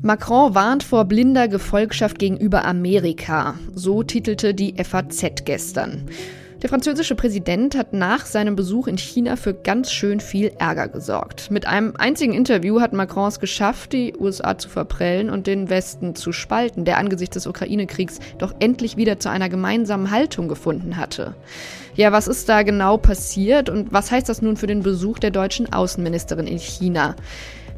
Macron warnt vor blinder Gefolgschaft gegenüber Amerika. So titelte die FAZ gestern. Der französische Präsident hat nach seinem Besuch in China für ganz schön viel Ärger gesorgt. Mit einem einzigen Interview hat Macron es geschafft, die USA zu verprellen und den Westen zu spalten, der angesichts des Ukraine-Kriegs doch endlich wieder zu einer gemeinsamen Haltung gefunden hatte. Ja, was ist da genau passiert und was heißt das nun für den Besuch der deutschen Außenministerin in China?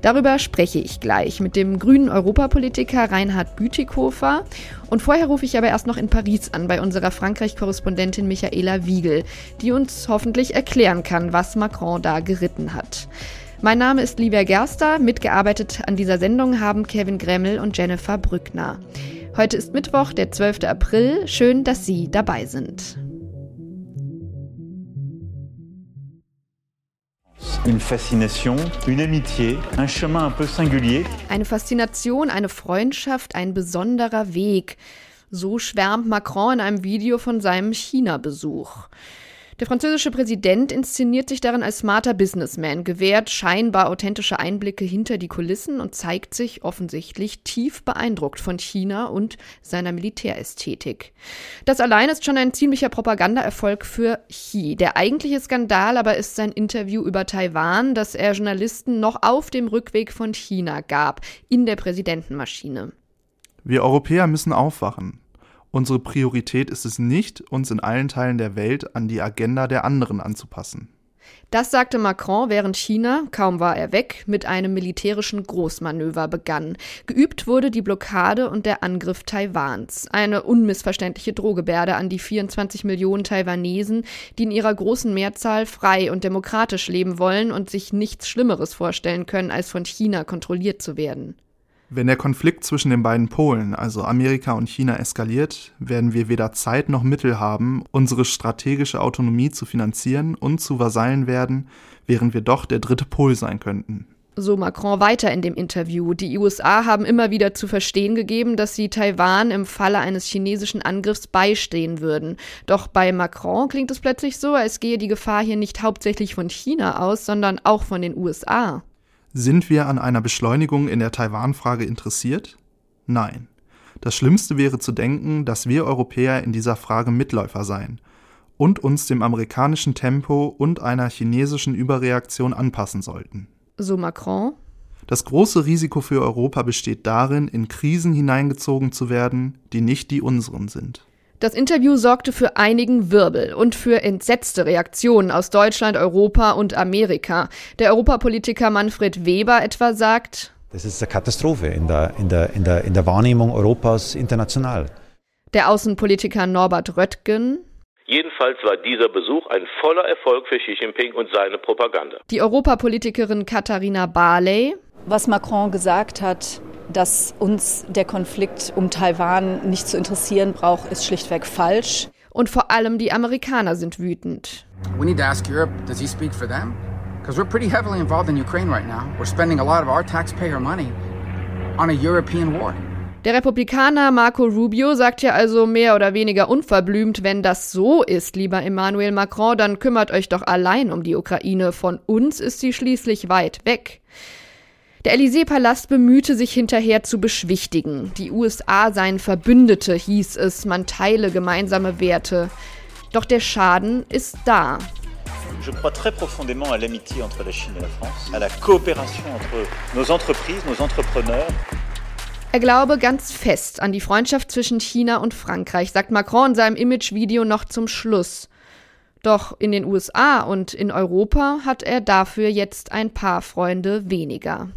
Darüber spreche ich gleich mit dem grünen Europapolitiker Reinhard Bütikofer. Und vorher rufe ich aber erst noch in Paris an bei unserer Frankreich-Korrespondentin Michaela Wiegel, die uns hoffentlich erklären kann, was Macron da geritten hat. Mein Name ist Livia Gerster. Mitgearbeitet an dieser Sendung haben Kevin Gremmel und Jennifer Brückner. Heute ist Mittwoch, der 12. April. Schön, dass Sie dabei sind. Une fascination, une amitié, un chemin un peu singulier. Eine Faszination, eine Freundschaft, ein besonderer Weg. So schwärmt Macron in einem Video von seinem China-Besuch. Der französische Präsident inszeniert sich darin als smarter Businessman, gewährt scheinbar authentische Einblicke hinter die Kulissen und zeigt sich offensichtlich tief beeindruckt von China und seiner Militärästhetik. Das allein ist schon ein ziemlicher Propagandaerfolg für Xi. Der eigentliche Skandal aber ist sein Interview über Taiwan, das er Journalisten noch auf dem Rückweg von China gab, in der Präsidentenmaschine. Wir Europäer müssen aufwachen. Unsere Priorität ist es nicht, uns in allen Teilen der Welt an die Agenda der anderen anzupassen. Das sagte Macron, während China, kaum war er weg, mit einem militärischen Großmanöver begann. Geübt wurde die Blockade und der Angriff Taiwans. Eine unmissverständliche Drohgebärde an die 24 Millionen Taiwanesen, die in ihrer großen Mehrzahl frei und demokratisch leben wollen und sich nichts Schlimmeres vorstellen können, als von China kontrolliert zu werden. Wenn der Konflikt zwischen den beiden Polen, also Amerika und China, eskaliert, werden wir weder Zeit noch Mittel haben, unsere strategische Autonomie zu finanzieren und zu Vasallen werden, während wir doch der dritte Pol sein könnten. So Macron weiter in dem Interview. Die USA haben immer wieder zu verstehen gegeben, dass sie Taiwan im Falle eines chinesischen Angriffs beistehen würden. Doch bei Macron klingt es plötzlich so, als gehe die Gefahr hier nicht hauptsächlich von China aus, sondern auch von den USA. Sind wir an einer Beschleunigung in der Taiwan-Frage interessiert? Nein. Das Schlimmste wäre zu denken, dass wir Europäer in dieser Frage Mitläufer seien und uns dem amerikanischen Tempo und einer chinesischen Überreaktion anpassen sollten. So Macron? Das große Risiko für Europa besteht darin, in Krisen hineingezogen zu werden, die nicht die unseren sind. Das Interview sorgte für einigen Wirbel und für entsetzte Reaktionen aus Deutschland, Europa und Amerika. Der Europapolitiker Manfred Weber etwa sagt, das ist eine Katastrophe in der, in der, in der, in der Wahrnehmung Europas international. Der Außenpolitiker Norbert Röttgen, Jedenfalls war dieser Besuch ein voller Erfolg für Xi Jinping und seine Propaganda. Die Europapolitikerin Katharina Barley. Was Macron gesagt hat, dass uns der Konflikt um Taiwan nicht zu interessieren braucht, ist schlichtweg falsch. Und vor allem die Amerikaner sind wütend. We need to ask Europe, does he speak for them? Because we're pretty heavily involved in Ukraine right now. We're spending a lot of our taxpayer money on a European war. Der Republikaner Marco Rubio sagt ja also mehr oder weniger unverblümt, wenn das so ist, lieber Emmanuel Macron, dann kümmert euch doch allein um die Ukraine. Von uns ist sie schließlich weit weg. Der Élysée-Palast bemühte sich hinterher zu beschwichtigen. Die USA seien Verbündete, hieß es, man teile gemeinsame Werte. Doch der Schaden ist da. Je crois très profondément à l'amitié entre la Chine et la France, à la coopération entre nos entreprises, nos entrepreneurs. Er glaube ganz fest an die Freundschaft zwischen China und Frankreich, sagt Macron in seinem Imagevideo noch zum Schluss. Doch in den USA und in Europa hat er dafür jetzt ein paar Freunde weniger.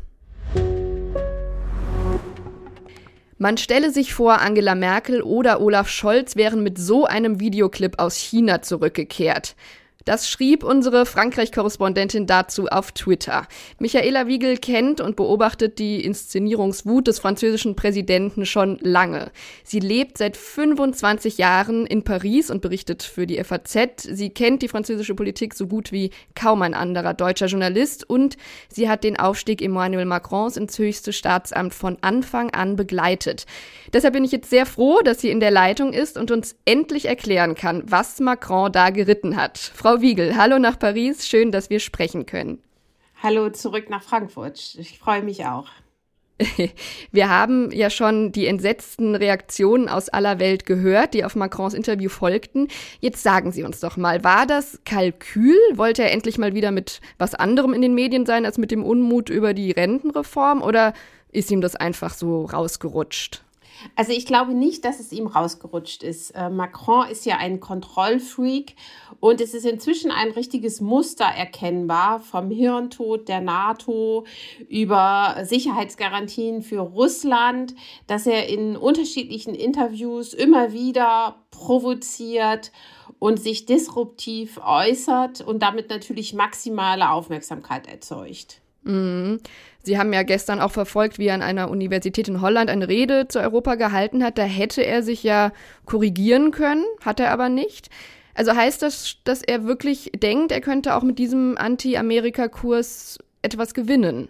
Man stelle sich vor, Angela Merkel oder Olaf Scholz wären mit so einem Videoclip aus China zurückgekehrt. Das schrieb unsere Frankreich-Korrespondentin dazu auf Twitter. Michaela Wiegel kennt und beobachtet die Inszenierungswut des französischen Präsidenten schon lange. Sie lebt seit 25 Jahren in Paris und berichtet für die FAZ. Sie kennt die französische Politik so gut wie kaum ein anderer deutscher Journalist und sie hat den Aufstieg Emmanuel Macrons ins höchste Staatsamt von Anfang an begleitet. Deshalb bin ich jetzt sehr froh, dass sie in der Leitung ist und uns endlich erklären kann, was Macron da geritten hat. Frau Frau Wiegel, hallo nach Paris, schön, dass wir sprechen können. Hallo zurück nach Frankfurt. Ich freue mich auch. Wir haben ja schon die entsetzten Reaktionen aus aller Welt gehört, die auf Macrons Interview folgten. Jetzt sagen Sie uns doch mal, war das Kalkül? Wollte er endlich mal wieder mit was anderem in den Medien sein als mit dem Unmut über die Rentenreform oder ist ihm das einfach so rausgerutscht? Also ich glaube nicht, dass es ihm rausgerutscht ist. Äh, Macron ist ja ein Kontrollfreak und es ist inzwischen ein richtiges Muster erkennbar vom Hirntod der NATO über Sicherheitsgarantien für Russland, dass er in unterschiedlichen Interviews immer wieder provoziert und sich disruptiv äußert und damit natürlich maximale Aufmerksamkeit erzeugt. Mhm. Sie haben ja gestern auch verfolgt, wie er an einer Universität in Holland eine Rede zu Europa gehalten hat. Da hätte er sich ja korrigieren können, hat er aber nicht. Also heißt das, dass er wirklich denkt, er könnte auch mit diesem Anti-Amerika-Kurs etwas gewinnen?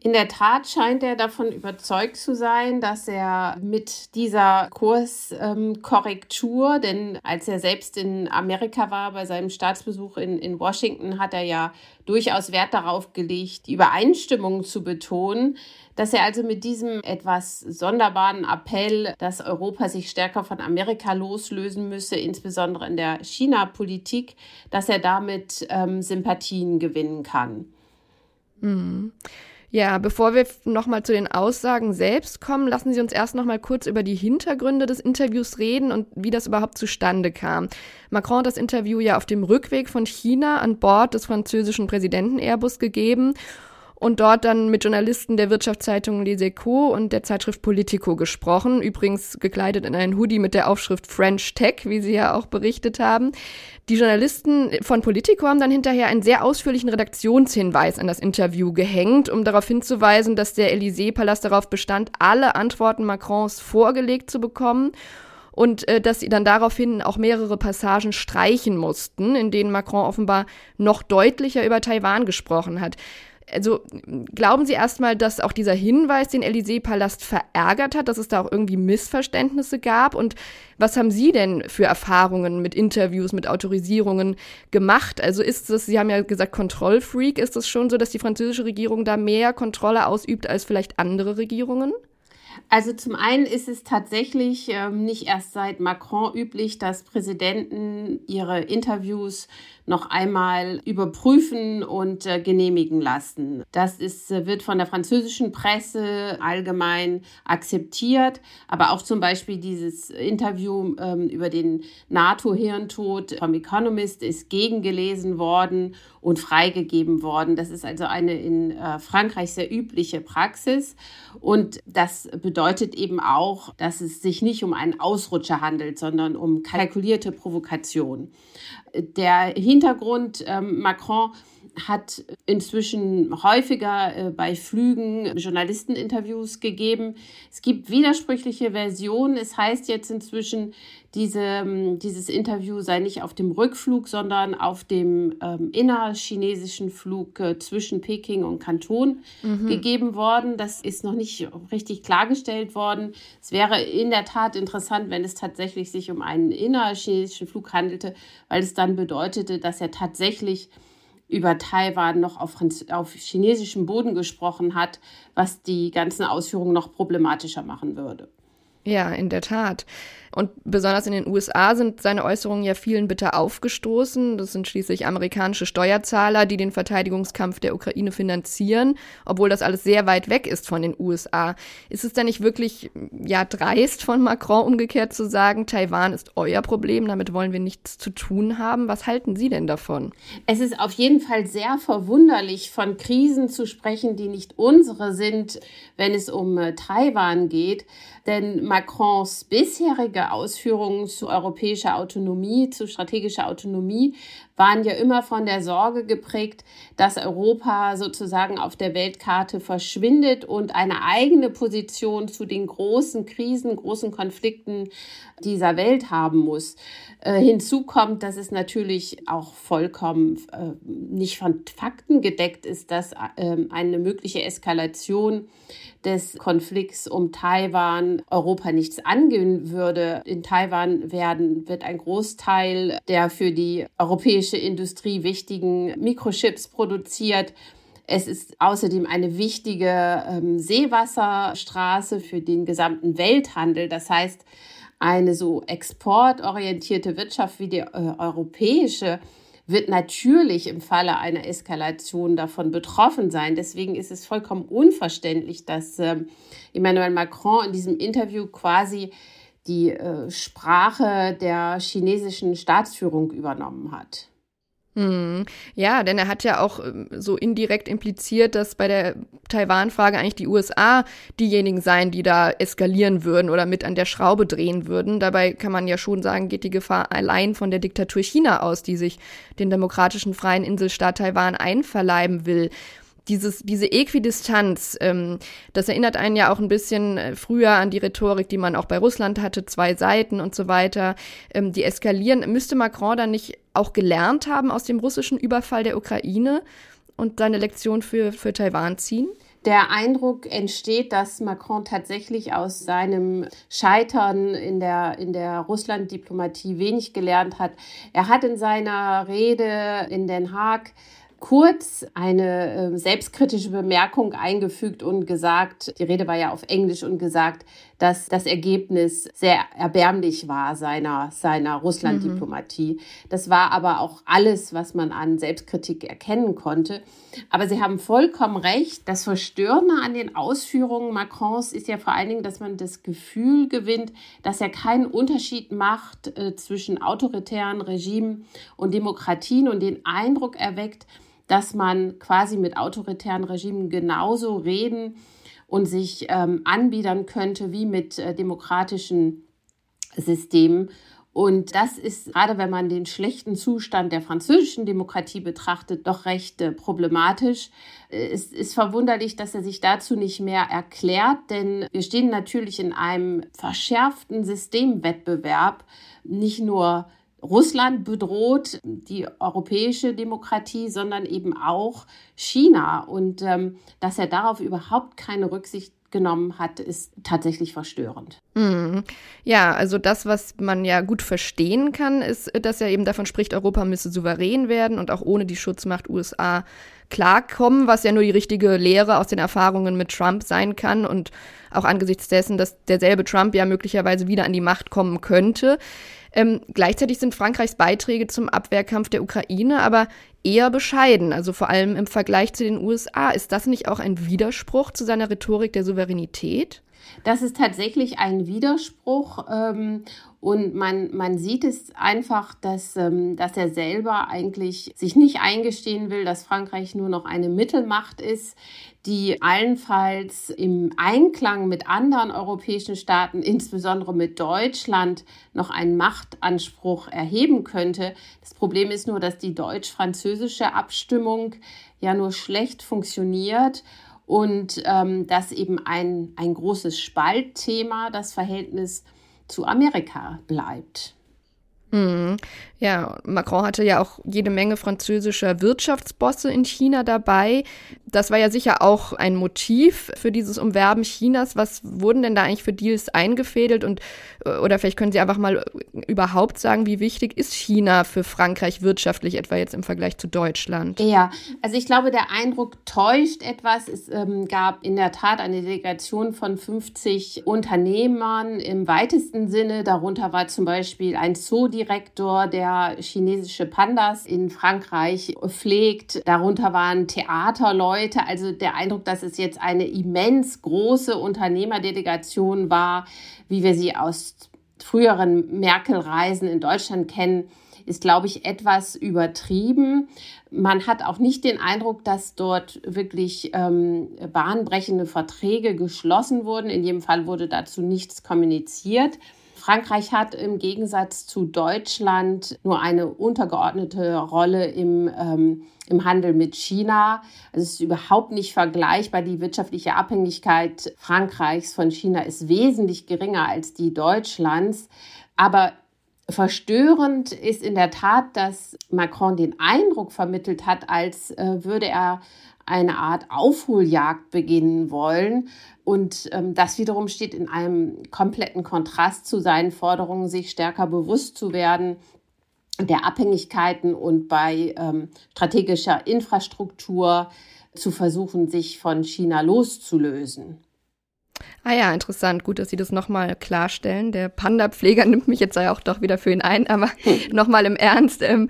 In der Tat scheint er davon überzeugt zu sein, dass er mit dieser Kurskorrektur, ähm, denn als er selbst in Amerika war, bei seinem Staatsbesuch in, in Washington, hat er ja durchaus Wert darauf gelegt, die Übereinstimmung zu betonen, dass er also mit diesem etwas sonderbaren Appell, dass Europa sich stärker von Amerika loslösen müsse, insbesondere in der China-Politik, dass er damit ähm, Sympathien gewinnen kann. Mhm. Ja, bevor wir nochmal zu den Aussagen selbst kommen, lassen Sie uns erst nochmal kurz über die Hintergründe des Interviews reden und wie das überhaupt zustande kam. Macron hat das Interview ja auf dem Rückweg von China an Bord des französischen Präsidenten Airbus gegeben und dort dann mit Journalisten der Wirtschaftszeitung Les Echos und der Zeitschrift Politico gesprochen, übrigens gekleidet in einen Hoodie mit der Aufschrift French Tech, wie Sie ja auch berichtet haben. Die Journalisten von Politico haben dann hinterher einen sehr ausführlichen Redaktionshinweis an das Interview gehängt, um darauf hinzuweisen, dass der Élysée-Palast darauf bestand, alle Antworten Macrons vorgelegt zu bekommen und äh, dass sie dann daraufhin auch mehrere Passagen streichen mussten, in denen Macron offenbar noch deutlicher über Taiwan gesprochen hat. Also glauben Sie erstmal, dass auch dieser Hinweis den Élysée-Palast verärgert hat, dass es da auch irgendwie Missverständnisse gab? Und was haben Sie denn für Erfahrungen mit Interviews, mit Autorisierungen gemacht? Also ist es, Sie haben ja gesagt, Kontrollfreak, ist es schon so, dass die französische Regierung da mehr Kontrolle ausübt als vielleicht andere Regierungen? Also zum einen ist es tatsächlich ähm, nicht erst seit Macron üblich, dass Präsidenten ihre Interviews noch einmal überprüfen und äh, genehmigen lassen. Das ist, äh, wird von der französischen Presse allgemein akzeptiert, aber auch zum Beispiel dieses Interview ähm, über den NATO-Hirntod vom Economist ist gegengelesen worden und freigegeben worden. Das ist also eine in äh, Frankreich sehr übliche Praxis und das bedeutet eben auch, dass es sich nicht um einen Ausrutscher handelt, sondern um kalkulierte Provokation. Der Hintergrund, ähm, Macron hat inzwischen häufiger äh, bei Flügen Journalisteninterviews gegeben. Es gibt widersprüchliche Versionen. Es heißt jetzt inzwischen, diese, ähm, dieses Interview sei nicht auf dem Rückflug, sondern auf dem ähm, innerchinesischen Flug äh, zwischen Peking und Kanton mhm. gegeben worden. Das ist noch nicht richtig klargestellt worden. Es wäre in der Tat interessant, wenn es tatsächlich sich um einen innerchinesischen Flug handelte, weil es dann bedeutete, dass er tatsächlich über Taiwan noch auf, auf chinesischem Boden gesprochen hat, was die ganzen Ausführungen noch problematischer machen würde. Ja, in der Tat. Und besonders in den USA sind seine Äußerungen ja vielen bitter aufgestoßen. Das sind schließlich amerikanische Steuerzahler, die den Verteidigungskampf der Ukraine finanzieren, obwohl das alles sehr weit weg ist von den USA. Ist es denn nicht wirklich, ja, dreist von Macron umgekehrt zu sagen, Taiwan ist euer Problem, damit wollen wir nichts zu tun haben? Was halten Sie denn davon? Es ist auf jeden Fall sehr verwunderlich, von Krisen zu sprechen, die nicht unsere sind, wenn es um äh, Taiwan geht. Denn Macrons bisherige Ausführungen zu europäischer Autonomie, zu strategischer Autonomie, waren ja immer von der Sorge geprägt, dass Europa sozusagen auf der Weltkarte verschwindet und eine eigene Position zu den großen Krisen, großen Konflikten dieser Welt haben muss. Äh, hinzu kommt, dass es natürlich auch vollkommen äh, nicht von Fakten gedeckt ist, dass äh, eine mögliche Eskalation des Konflikts um Taiwan Europa nichts angehen würde. In Taiwan werden, wird ein Großteil der für die europäische Industrie wichtigen Mikrochips produziert. Es ist außerdem eine wichtige ähm, Seewasserstraße für den gesamten Welthandel. Das heißt, eine so exportorientierte Wirtschaft wie die äh, europäische wird natürlich im Falle einer Eskalation davon betroffen sein. Deswegen ist es vollkommen unverständlich, dass äh, Emmanuel Macron in diesem Interview quasi die äh, Sprache der chinesischen Staatsführung übernommen hat. Hm. Ja, denn er hat ja auch ähm, so indirekt impliziert, dass bei der Taiwan-Frage eigentlich die USA diejenigen seien, die da eskalieren würden oder mit an der Schraube drehen würden. Dabei kann man ja schon sagen, geht die Gefahr allein von der Diktatur China aus, die sich den demokratischen freien Inselstaat Taiwan einverleiben will dieses, diese Äquidistanz, ähm, das erinnert einen ja auch ein bisschen äh, früher an die Rhetorik, die man auch bei Russland hatte, zwei Seiten und so weiter, ähm, die eskalieren. Müsste Macron dann nicht auch gelernt haben aus dem russischen Überfall der Ukraine und seine Lektion für, für Taiwan ziehen? Der Eindruck entsteht, dass Macron tatsächlich aus seinem Scheitern in der, in der Russland-Diplomatie wenig gelernt hat. Er hat in seiner Rede in Den Haag kurz eine äh, selbstkritische Bemerkung eingefügt und gesagt, die Rede war ja auf Englisch und gesagt, dass das Ergebnis sehr erbärmlich war seiner, seiner Russland-Diplomatie. Mhm. Das war aber auch alles, was man an Selbstkritik erkennen konnte. Aber Sie haben vollkommen recht. Das Verstörende an den Ausführungen Macrons ist ja vor allen Dingen, dass man das Gefühl gewinnt, dass er keinen Unterschied macht äh, zwischen autoritären Regimen und Demokratien und den Eindruck erweckt, dass man quasi mit autoritären Regimen genauso reden und sich ähm, anbiedern könnte wie mit äh, demokratischen Systemen. Und das ist, gerade wenn man den schlechten Zustand der französischen Demokratie betrachtet, doch recht äh, problematisch. Äh, es ist verwunderlich, dass er sich dazu nicht mehr erklärt, denn wir stehen natürlich in einem verschärften Systemwettbewerb, nicht nur Russland bedroht die europäische Demokratie, sondern eben auch China. Und ähm, dass er darauf überhaupt keine Rücksicht genommen hat, ist tatsächlich verstörend. Mhm. Ja, also das, was man ja gut verstehen kann, ist, dass er eben davon spricht, Europa müsse souverän werden und auch ohne die Schutzmacht USA klarkommen, was ja nur die richtige Lehre aus den Erfahrungen mit Trump sein kann und auch angesichts dessen, dass derselbe Trump ja möglicherweise wieder an die Macht kommen könnte. Ähm, gleichzeitig sind Frankreichs Beiträge zum Abwehrkampf der Ukraine aber eher bescheiden, also vor allem im Vergleich zu den USA. Ist das nicht auch ein Widerspruch zu seiner Rhetorik der Souveränität? Das ist tatsächlich ein Widerspruch ähm, und man, man sieht es einfach, dass, ähm, dass er selber eigentlich sich nicht eingestehen will, dass Frankreich nur noch eine Mittelmacht ist, die allenfalls im Einklang mit anderen europäischen Staaten, insbesondere mit Deutschland, noch einen Machtanspruch erheben könnte. Das Problem ist nur, dass die deutsch-französische Abstimmung ja nur schlecht funktioniert und ähm, dass eben ein, ein großes Spaltthema das Verhältnis zu Amerika bleibt. Mhm. Ja, Macron hatte ja auch jede Menge französischer Wirtschaftsbosse in China dabei. Das war ja sicher auch ein Motiv für dieses Umwerben Chinas. Was wurden denn da eigentlich für Deals eingefädelt? Und, äh, oder vielleicht können Sie einfach mal überhaupt sagen, wie wichtig ist China für Frankreich wirtschaftlich, etwa jetzt im Vergleich zu Deutschland? Ja, also ich glaube, der Eindruck täuscht etwas. Es ähm, gab in der Tat eine Delegation von 50 Unternehmern im weitesten Sinne. Darunter war zum Beispiel ein Zoodirektor, der chinesische Pandas in Frankreich pflegt. Darunter waren Theaterleute. Also der Eindruck, dass es jetzt eine immens große Unternehmerdelegation war, wie wir sie aus früheren Merkel-Reisen in Deutschland kennen, ist, glaube ich, etwas übertrieben. Man hat auch nicht den Eindruck, dass dort wirklich ähm, bahnbrechende Verträge geschlossen wurden. In jedem Fall wurde dazu nichts kommuniziert. Frankreich hat im Gegensatz zu Deutschland nur eine untergeordnete Rolle im, ähm, im Handel mit China. Also es ist überhaupt nicht vergleichbar. Die wirtschaftliche Abhängigkeit Frankreichs von China ist wesentlich geringer als die Deutschlands. Aber Verstörend ist in der Tat, dass Macron den Eindruck vermittelt hat, als äh, würde er eine Art Aufholjagd beginnen wollen. Und ähm, das wiederum steht in einem kompletten Kontrast zu seinen Forderungen, sich stärker bewusst zu werden der Abhängigkeiten und bei ähm, strategischer Infrastruktur zu versuchen, sich von China loszulösen. Ah ja, interessant. Gut, dass Sie das nochmal klarstellen. Der Panda-Pfleger nimmt mich jetzt ja auch doch wieder für ihn ein, aber nochmal im Ernst. Ähm,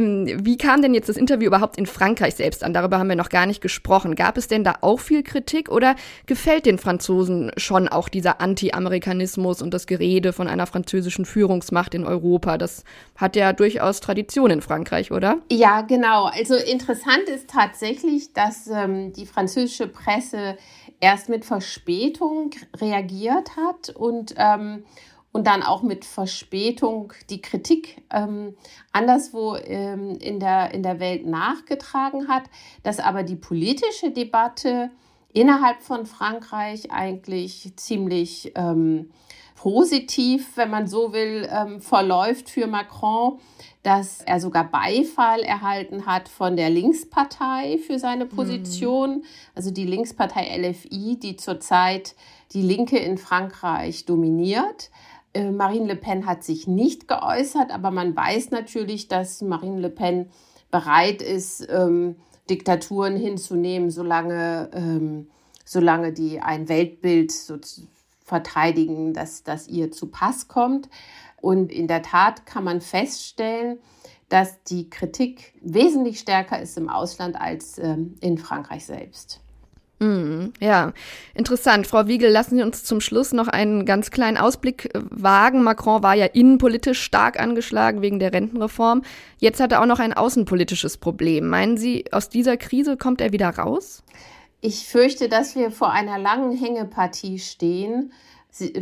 wie kam denn jetzt das Interview überhaupt in Frankreich selbst an? Darüber haben wir noch gar nicht gesprochen. Gab es denn da auch viel Kritik oder gefällt den Franzosen schon auch dieser Anti-Amerikanismus und das Gerede von einer französischen Führungsmacht in Europa? Das hat ja durchaus Tradition in Frankreich, oder? Ja, genau. Also interessant ist tatsächlich, dass ähm, die französische Presse erst mit Verspätung reagiert hat und, ähm, und dann auch mit Verspätung die Kritik ähm, anderswo ähm, in, der, in der Welt nachgetragen hat, dass aber die politische Debatte innerhalb von Frankreich eigentlich ziemlich ähm, positiv, wenn man so will, ähm, verläuft für Macron dass er sogar Beifall erhalten hat von der Linkspartei für seine Position, mhm. also die Linkspartei LFI, die zurzeit die Linke in Frankreich dominiert. Äh, Marine Le Pen hat sich nicht geäußert, aber man weiß natürlich, dass Marine Le Pen bereit ist, ähm, Diktaturen hinzunehmen, solange, ähm, solange die ein Weltbild so verteidigen, dass das ihr zu Pass kommt. Und in der Tat kann man feststellen, dass die Kritik wesentlich stärker ist im Ausland als ähm, in Frankreich selbst. Mm, ja, interessant. Frau Wiegel, lassen Sie uns zum Schluss noch einen ganz kleinen Ausblick äh, wagen. Macron war ja innenpolitisch stark angeschlagen wegen der Rentenreform. Jetzt hat er auch noch ein außenpolitisches Problem. Meinen Sie, aus dieser Krise kommt er wieder raus? Ich fürchte, dass wir vor einer langen Hängepartie stehen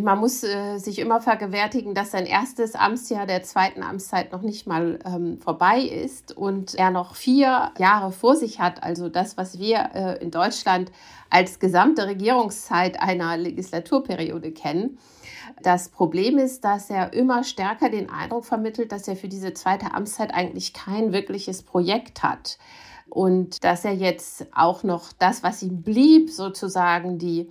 man muss äh, sich immer vergewärtigen, dass sein erstes Amtsjahr der zweiten Amtszeit noch nicht mal ähm, vorbei ist und er noch vier Jahre vor sich hat. Also das, was wir äh, in Deutschland als gesamte Regierungszeit einer Legislaturperiode kennen. Das Problem ist, dass er immer stärker den Eindruck vermittelt, dass er für diese zweite Amtszeit eigentlich kein wirkliches Projekt hat. Und dass er jetzt auch noch das, was ihm blieb, sozusagen die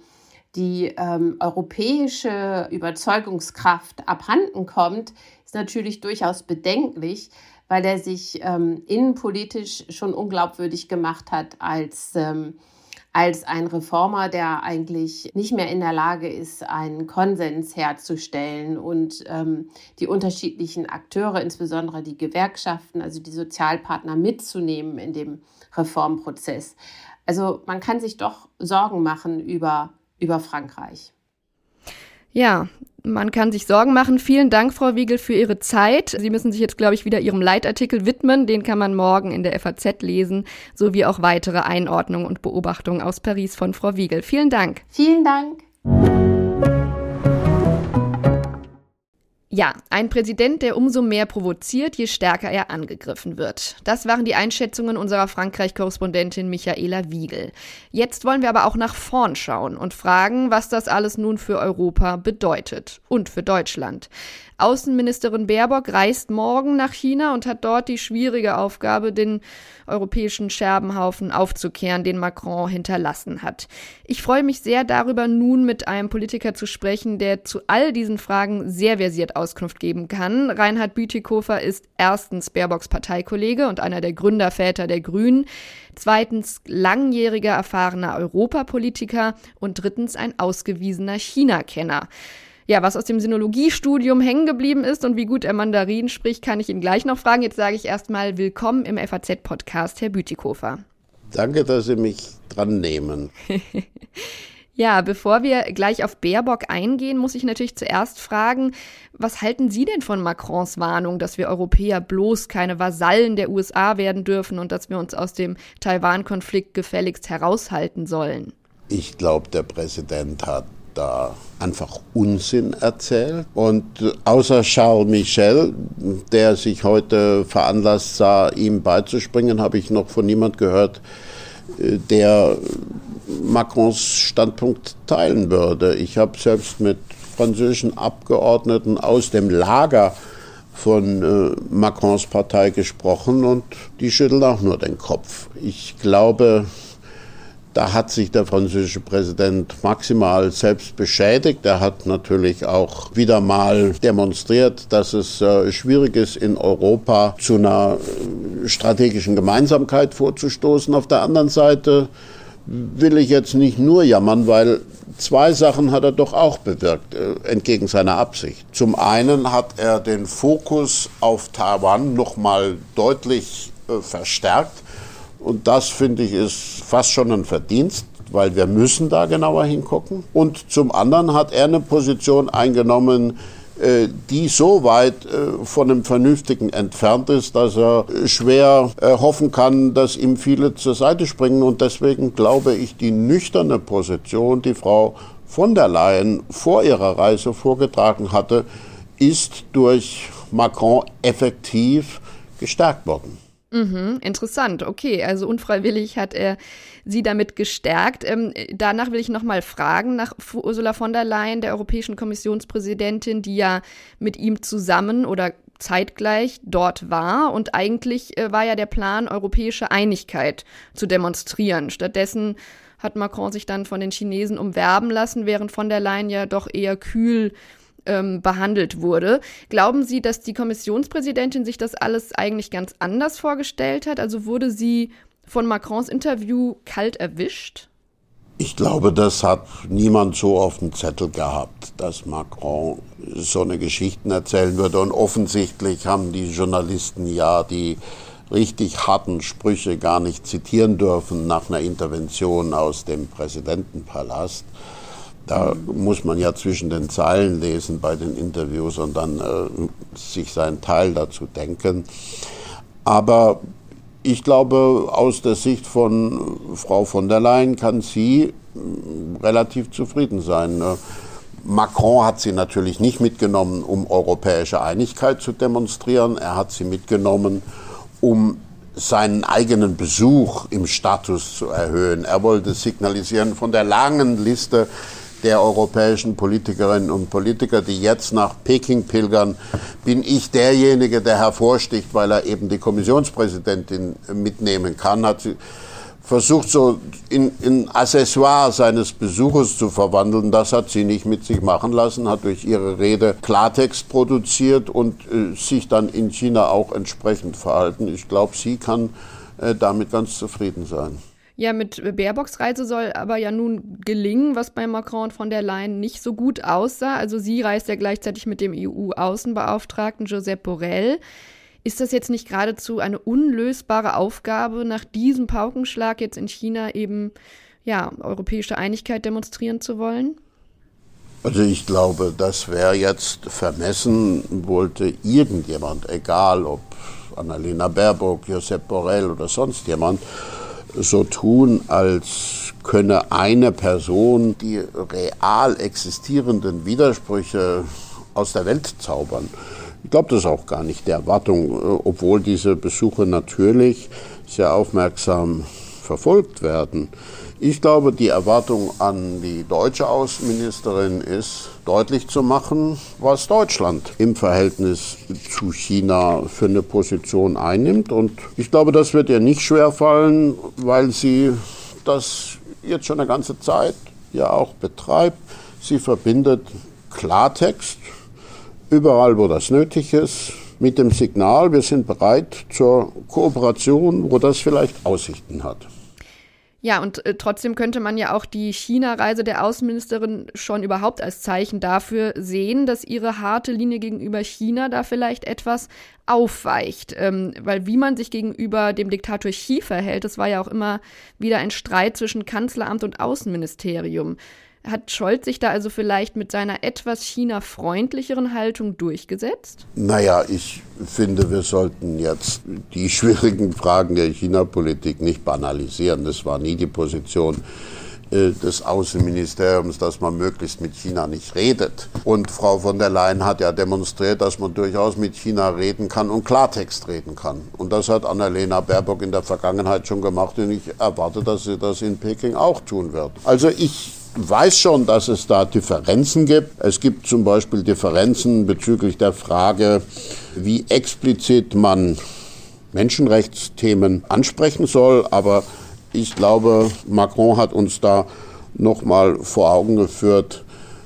die ähm, europäische Überzeugungskraft abhanden kommt, ist natürlich durchaus bedenklich, weil er sich ähm, innenpolitisch schon unglaubwürdig gemacht hat als, ähm, als ein Reformer, der eigentlich nicht mehr in der Lage ist, einen Konsens herzustellen und ähm, die unterschiedlichen Akteure, insbesondere die Gewerkschaften, also die Sozialpartner mitzunehmen in dem Reformprozess. Also man kann sich doch Sorgen machen über über Frankreich. Ja, man kann sich Sorgen machen. Vielen Dank, Frau Wiegel, für Ihre Zeit. Sie müssen sich jetzt, glaube ich, wieder Ihrem Leitartikel widmen. Den kann man morgen in der FAZ lesen, sowie auch weitere Einordnungen und Beobachtungen aus Paris von Frau Wiegel. Vielen Dank. Vielen Dank. Ja, ein Präsident, der umso mehr provoziert, je stärker er angegriffen wird. Das waren die Einschätzungen unserer Frankreich-Korrespondentin Michaela Wiegel. Jetzt wollen wir aber auch nach vorn schauen und fragen, was das alles nun für Europa bedeutet und für Deutschland. Außenministerin Baerbock reist morgen nach China und hat dort die schwierige Aufgabe, den europäischen Scherbenhaufen aufzukehren, den Macron hinterlassen hat. Ich freue mich sehr darüber, nun mit einem Politiker zu sprechen, der zu all diesen Fragen sehr versiert Auskunft geben kann. Reinhard Bütikofer ist erstens Baerbocks Parteikollege und einer der Gründerväter der Grünen, zweitens langjähriger erfahrener Europapolitiker und drittens ein ausgewiesener China-Kenner. Ja, was aus dem Sinologiestudium hängen geblieben ist und wie gut er Mandarin spricht, kann ich ihn gleich noch fragen. Jetzt sage ich erstmal willkommen im FAZ-Podcast, Herr Bütikofer. Danke, dass Sie mich dran nehmen. Ja, bevor wir gleich auf Baerbock eingehen, muss ich natürlich zuerst fragen, was halten Sie denn von Macrons Warnung, dass wir Europäer bloß keine Vasallen der USA werden dürfen und dass wir uns aus dem Taiwan-Konflikt gefälligst heraushalten sollen? Ich glaube, der Präsident hat da einfach Unsinn erzählt. Und außer Charles Michel, der sich heute veranlasst sah, ihm beizuspringen, habe ich noch von niemand gehört, äh, der Macrons Standpunkt teilen würde. Ich habe selbst mit französischen Abgeordneten aus dem Lager von äh, Macrons Partei gesprochen und die schütteln auch nur den Kopf. Ich glaube, Da hat sich der französische Präsident maximal selbst beschädigt. Er hat natürlich auch wieder mal demonstriert, dass es äh, schwierig ist, in Europa zu einer äh, strategischen Gemeinsamkeit vorzustoßen. Auf der anderen Seite will ich jetzt nicht nur jammern, weil zwei Sachen hat er doch auch bewirkt, äh, entgegen seiner Absicht. Zum einen hat er den Fokus auf Taiwan nochmal deutlich verstärkt. Und das, finde ich, ist fast schon ein Verdienst, weil wir müssen da genauer hingucken. Und zum anderen hat er eine Position eingenommen, äh, die so weit äh, von einem Vernünftigen entfernt ist, dass er schwer äh, hoffen kann, dass ihm viele zur Seite springen. Und deswegen glaube ich, die nüchterne Position, die Frau von der Leyen vor ihrer Reise vorgetragen hatte, ist durch Macron effektiv gestärkt worden. Mhm, interessant. Okay, also unfreiwillig hat er sie damit gestärkt. Ähm, danach will ich noch mal fragen nach Ursula von der Leyen, der Europäischen Kommissionspräsidentin, die ja mit ihm zusammen oder zeitgleich dort war. Und eigentlich äh, war ja der Plan, europäische Einigkeit zu demonstrieren. Stattdessen hat Macron sich dann von den Chinesen umwerben lassen, während von der Leyen ja doch eher kühl ähm, behandelt wurde. Glauben Sie, dass die Kommissionspräsidentin sich das alles eigentlich ganz anders vorgestellt hat? Also wurde sie von Macrons Interview kalt erwischt? Ich glaube, das hat niemand so auf dem Zettel gehabt, dass Macron so eine Geschichten erzählen würde. Und offensichtlich haben die Journalisten ja die richtig harten Sprüche gar nicht zitieren dürfen nach einer Intervention aus dem Präsidentenpalast. Da muss man ja zwischen den Zeilen lesen bei den Interviews und dann äh, sich seinen Teil dazu denken. Aber ich glaube, aus der Sicht von Frau von der Leyen kann sie äh, relativ zufrieden sein. Ne? Macron hat sie natürlich nicht mitgenommen, um europäische Einigkeit zu demonstrieren. Er hat sie mitgenommen, um seinen eigenen Besuch im Status zu erhöhen. Er wollte signalisieren von der langen Liste der europäischen Politikerinnen und Politiker, die jetzt nach Peking pilgern, bin ich derjenige, der hervorsticht, weil er eben die Kommissionspräsidentin mitnehmen kann. Hat sie versucht, so in, in Accessoire seines Besuches zu verwandeln. Das hat sie nicht mit sich machen lassen, hat durch ihre Rede Klartext produziert und äh, sich dann in China auch entsprechend verhalten. Ich glaube, sie kann äh, damit ganz zufrieden sein. Ja, mit Baerbocks Reise soll aber ja nun gelingen, was bei Macron und von der Leyen nicht so gut aussah. Also sie reist ja gleichzeitig mit dem EU-Außenbeauftragten Josep Borrell. Ist das jetzt nicht geradezu eine unlösbare Aufgabe, nach diesem Paukenschlag jetzt in China eben ja, europäische Einigkeit demonstrieren zu wollen? Also ich glaube, das wäre jetzt vermessen, wollte irgendjemand, egal ob Annalena Baerbock, Josep Borrell oder sonst jemand, so tun, als könne eine Person die real existierenden Widersprüche aus der Welt zaubern. Ich glaube, das ist auch gar nicht die Erwartung, äh, obwohl diese Besuche natürlich sehr aufmerksam verfolgt werden. Ich glaube, die Erwartung an die deutsche Außenministerin ist, deutlich zu machen, was Deutschland im Verhältnis zu China für eine Position einnimmt. Und ich glaube, das wird ihr nicht schwer fallen, weil sie das jetzt schon eine ganze Zeit ja auch betreibt. Sie verbindet Klartext überall, wo das nötig ist, mit dem Signal, wir sind bereit zur Kooperation, wo das vielleicht Aussichten hat. Ja, und äh, trotzdem könnte man ja auch die China-Reise der Außenministerin schon überhaupt als Zeichen dafür sehen, dass ihre harte Linie gegenüber China da vielleicht etwas aufweicht. Ähm, weil wie man sich gegenüber dem Diktator Xi verhält, das war ja auch immer wieder ein Streit zwischen Kanzleramt und Außenministerium. Hat Scholz sich da also vielleicht mit seiner etwas China-freundlicheren Haltung durchgesetzt? Naja, ich finde, wir sollten jetzt die schwierigen Fragen der China-Politik nicht banalisieren. Das war nie die Position äh, des Außenministeriums, dass man möglichst mit China nicht redet. Und Frau von der Leyen hat ja demonstriert, dass man durchaus mit China reden kann und Klartext reden kann. Und das hat Annalena Baerbock in der Vergangenheit schon gemacht und ich erwarte, dass sie das in Peking auch tun wird. Also ich weiß schon, dass es da Differenzen gibt. Es gibt zum Beispiel Differenzen bezüglich der Frage, wie explizit man Menschenrechtsthemen ansprechen soll, aber Ich glaube, Macron hat uns da nochmal vor Augen geführt,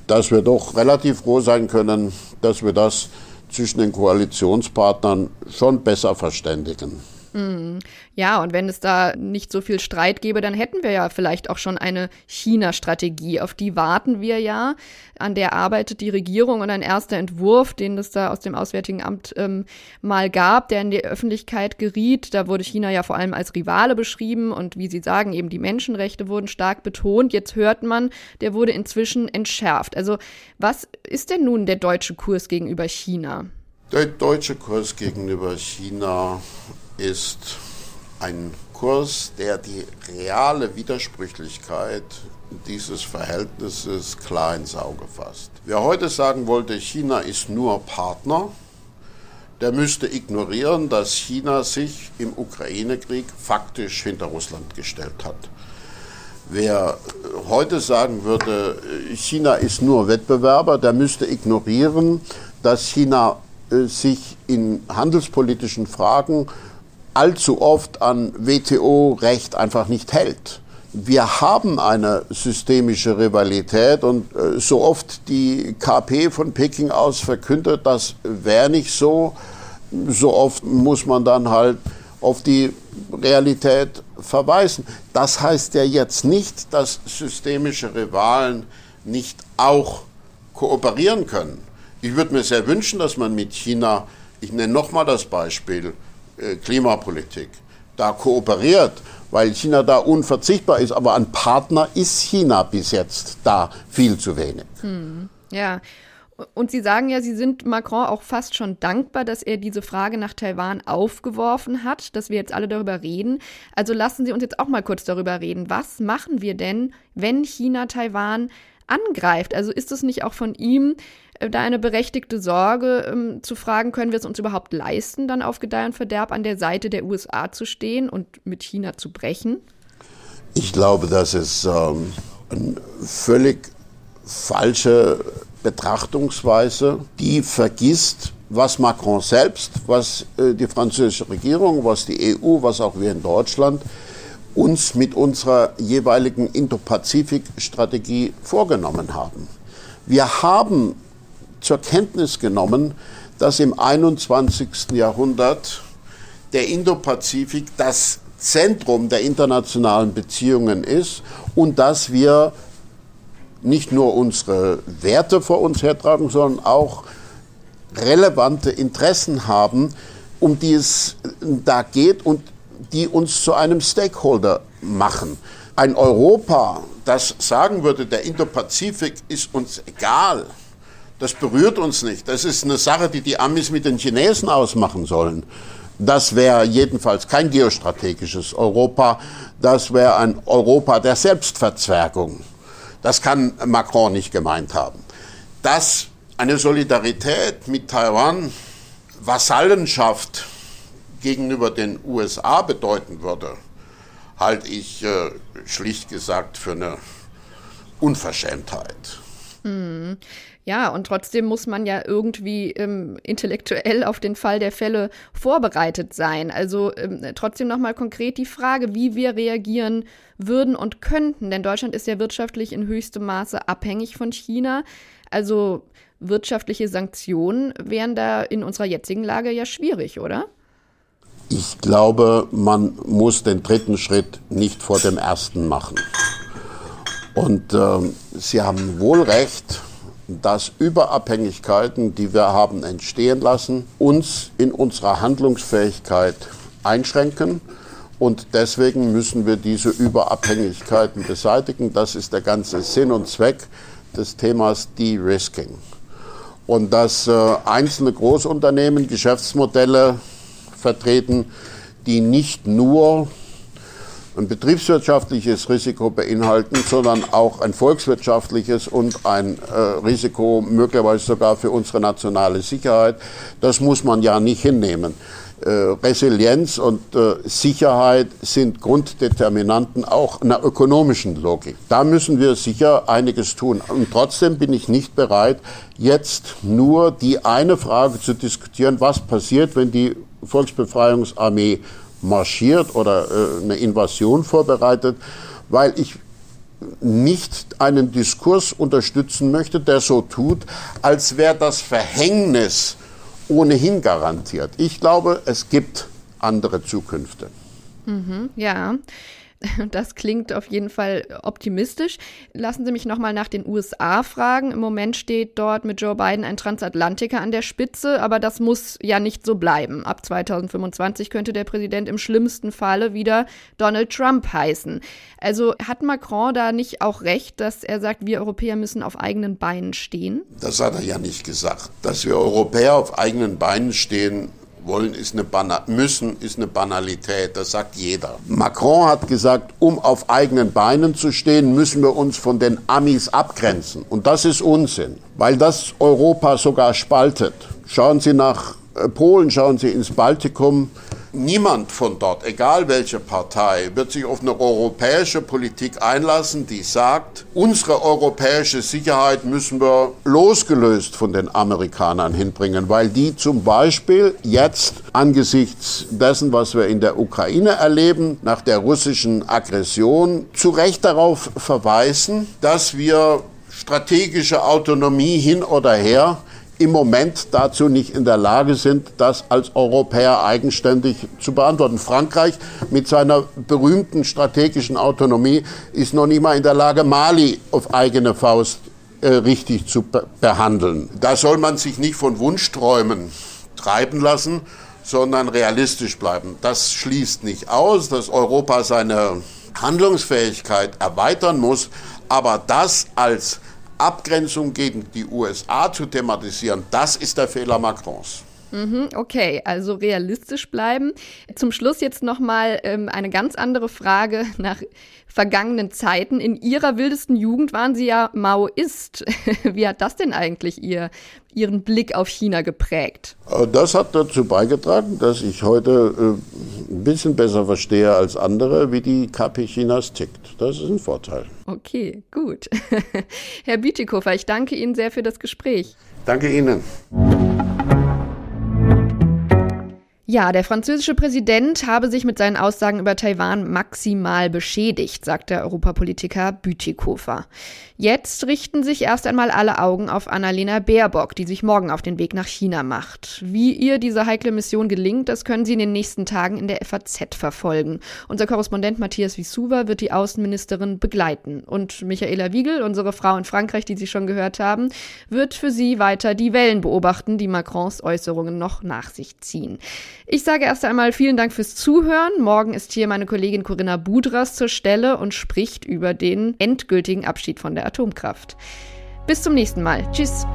dass wir doch relativ froh sein können, dass wir das zwischen den Koalitionspartnern schon besser verständigen. Mhm. Ja, und wenn es da nicht so viel Streit gäbe, dann hätten wir ja vielleicht auch schon eine China-Strategie. Auf die warten wir ja. An der arbeitet die Regierung und ein erster Entwurf, den es da aus dem Auswärtigen Amt ähm, mal gab, der in die Öffentlichkeit geriet. Da wurde China ja vor allem als Rivale beschrieben und wie Sie sagen, eben die Menschenrechte wurden stark betont. Jetzt hört man, der wurde inzwischen entschärft. Also was ist denn nun der deutsche Kurs gegenüber China? Der deutsche Kurs gegenüber China ist ein Kurs, der die reale Widersprüchlichkeit dieses Verhältnisses klar ins Auge fasst. Wer heute sagen wollte, China ist nur Partner, der müsste ignorieren, dass China sich im Ukraine-Krieg faktisch hinter Russland gestellt hat. Wer heute sagen würde, China ist nur Wettbewerber, der müsste ignorieren, dass China äh, sich in handelspolitischen Fragen allzu oft an WTO-Recht einfach nicht hält. Wir haben eine systemische Rivalität und äh, so oft die KP von Peking aus verkündet, das wäre nicht so, so oft muss man dann halt auf die Realität verweisen. Das heißt ja jetzt nicht, dass systemische Rivalen nicht auch kooperieren können. Ich würde mir sehr wünschen, dass man mit China, ich nenne nochmal das Beispiel, Klimapolitik da kooperiert, weil China da unverzichtbar ist. Aber an Partner ist China bis jetzt da viel zu wenig. Hm, ja. Und Sie sagen ja, Sie sind Macron auch fast schon dankbar, dass er diese Frage nach Taiwan aufgeworfen hat, dass wir jetzt alle darüber reden. Also lassen Sie uns jetzt auch mal kurz darüber reden. Was machen wir denn, wenn China Taiwan angreift? Also ist es nicht auch von ihm äh, da eine berechtigte Sorge ähm, zu fragen, können wir es uns überhaupt leisten, dann auf Gedeih und Verderb an der Seite der USA zu stehen und mit China zu brechen? Ich glaube, das ist ähm, eine völlig falsche Betrachtungsweise, die vergisst, was Macron selbst, was äh, die französische Regierung, was die EU, was auch wir in Deutschland uns mit unserer jeweiligen Indo-Pazifik-Strategie vorgenommen haben. Wir haben zur Kenntnis genommen, dass im 21. Jahrhundert der Indopazifik das Zentrum der internationalen Beziehungen ist und dass wir nicht nur unsere Werte vor uns hertragen, sondern auch relevante Interessen haben, um die es da geht und die uns zu einem Stakeholder machen. Ein Europa, das sagen würde, der Indopazifik ist uns egal, das berührt uns nicht. Das ist eine Sache, die die Amis mit den Chinesen ausmachen sollen. Das wäre jedenfalls kein geostrategisches Europa. Das wäre ein Europa der Selbstverzwergung. Das kann Macron nicht gemeint haben. Dass eine Solidarität mit Taiwan Vasallenschaft gegenüber den USA bedeuten würde, halte ich äh, schlicht gesagt für eine Unverschämtheit. Hm. Ja, und trotzdem muss man ja irgendwie ähm, intellektuell auf den Fall der Fälle vorbereitet sein. Also ähm, trotzdem nochmal konkret die Frage, wie wir reagieren würden und könnten. Denn Deutschland ist ja wirtschaftlich in höchstem Maße abhängig von China. Also wirtschaftliche Sanktionen wären da in unserer jetzigen Lage ja schwierig, oder? Ich glaube, man muss den dritten Schritt nicht vor dem ersten machen. Und äh, Sie haben wohl recht, dass Überabhängigkeiten, die wir haben entstehen lassen, uns in unserer Handlungsfähigkeit einschränken. Und deswegen müssen wir diese Überabhängigkeiten beseitigen. Das ist der ganze Sinn und Zweck des Themas De-Risking. Und dass äh, einzelne Großunternehmen Geschäftsmodelle vertreten, die nicht nur ein betriebswirtschaftliches Risiko beinhalten, sondern auch ein volkswirtschaftliches und ein äh, Risiko möglicherweise sogar für unsere nationale Sicherheit. Das muss man ja nicht hinnehmen. Äh, Resilienz und äh, Sicherheit sind Grunddeterminanten auch einer ökonomischen Logik. Da müssen wir sicher einiges tun. Und trotzdem bin ich nicht bereit, jetzt nur die eine Frage zu diskutieren, was passiert, wenn die Volksbefreiungsarmee marschiert oder äh, eine Invasion vorbereitet, weil ich nicht einen Diskurs unterstützen möchte, der so tut, als wäre das Verhängnis ohnehin garantiert. Ich glaube, es gibt andere Zukünfte. Mhm, ja. Das klingt auf jeden Fall optimistisch. Lassen Sie mich nochmal nach den USA fragen. Im Moment steht dort mit Joe Biden ein Transatlantiker an der Spitze, aber das muss ja nicht so bleiben. Ab 2025 könnte der Präsident im schlimmsten Falle wieder Donald Trump heißen. Also hat Macron da nicht auch recht, dass er sagt, wir Europäer müssen auf eigenen Beinen stehen? Das hat er ja nicht gesagt. Dass wir Europäer auf eigenen Beinen stehen, wollen ist eine Bana müssen ist eine Banalität, das sagt jeder. Macron hat gesagt, um auf eigenen Beinen zu stehen, müssen wir uns von den Amis abgrenzen. Und das ist Unsinn, weil das Europa sogar spaltet. Schauen Sie nach äh, Polen, schauen Sie ins Baltikum. Niemand von dort, egal welche Partei, wird sich auf eine europäische Politik einlassen, die sagt, unsere europäische Sicherheit müssen wir losgelöst von den Amerikanern hinbringen, weil die zum Beispiel jetzt angesichts dessen, was wir in der Ukraine erleben, nach der russischen Aggression, zu Recht darauf verweisen, dass wir strategische Autonomie hin oder her im Moment dazu nicht in der Lage sind, das als Europäer eigenständig zu beantworten. Frankreich mit seiner berühmten strategischen Autonomie ist noch nicht mal in der Lage, Mali auf eigene Faust äh, richtig zu be behandeln. Da soll man sich nicht von Wunschträumen treiben lassen, sondern realistisch bleiben. Das schließt nicht aus, dass Europa seine Handlungsfähigkeit erweitern muss, aber das als Abgrenzung gegen die USA zu thematisieren, das ist der Fehler Macrons. Mhm, okay, also realistisch bleiben. Zum Schluss jetzt nochmal ähm, eine ganz andere Frage nach vergangenen Zeiten. In Ihrer wildesten Jugend waren Sie ja Maoist. Wie hat das denn eigentlich Ihr, Ihren Blick auf China geprägt? Äh, das hat dazu beigetragen, dass ich heute äh, ein bisschen besser verstehe als andere, wie die KP Chinas tickt. Das ist ein Vorteil. Okay, gut. Herr Bütikofer, ich danke Ihnen sehr für das Gespräch. Danke Ihnen. Ja, der französische Präsident habe sich mit seinen Aussagen über Taiwan maximal beschädigt, sagt der Europapolitiker Bütikofer. Jetzt richten sich erst einmal alle Augen auf Annalena Baerbock, die sich morgen auf den Weg nach China macht. Wie ihr diese heikle Mission gelingt, das können Sie in den nächsten Tagen in der FAZ verfolgen. Unser Korrespondent Matthias Wisuva wird die Außenministerin begleiten. Und Michaela Wiegel, unsere Frau in Frankreich, die Sie schon gehört haben, wird für Sie weiter die Wellen beobachten, die Macrons Äußerungen noch nach sich ziehen. Ich sage erst einmal vielen Dank fürs Zuhören. Morgen ist hier meine Kollegin Corinna Budras zur Stelle und spricht über den endgültigen Abschied von der Atomkraft. Bis zum nächsten Mal. Tschüss.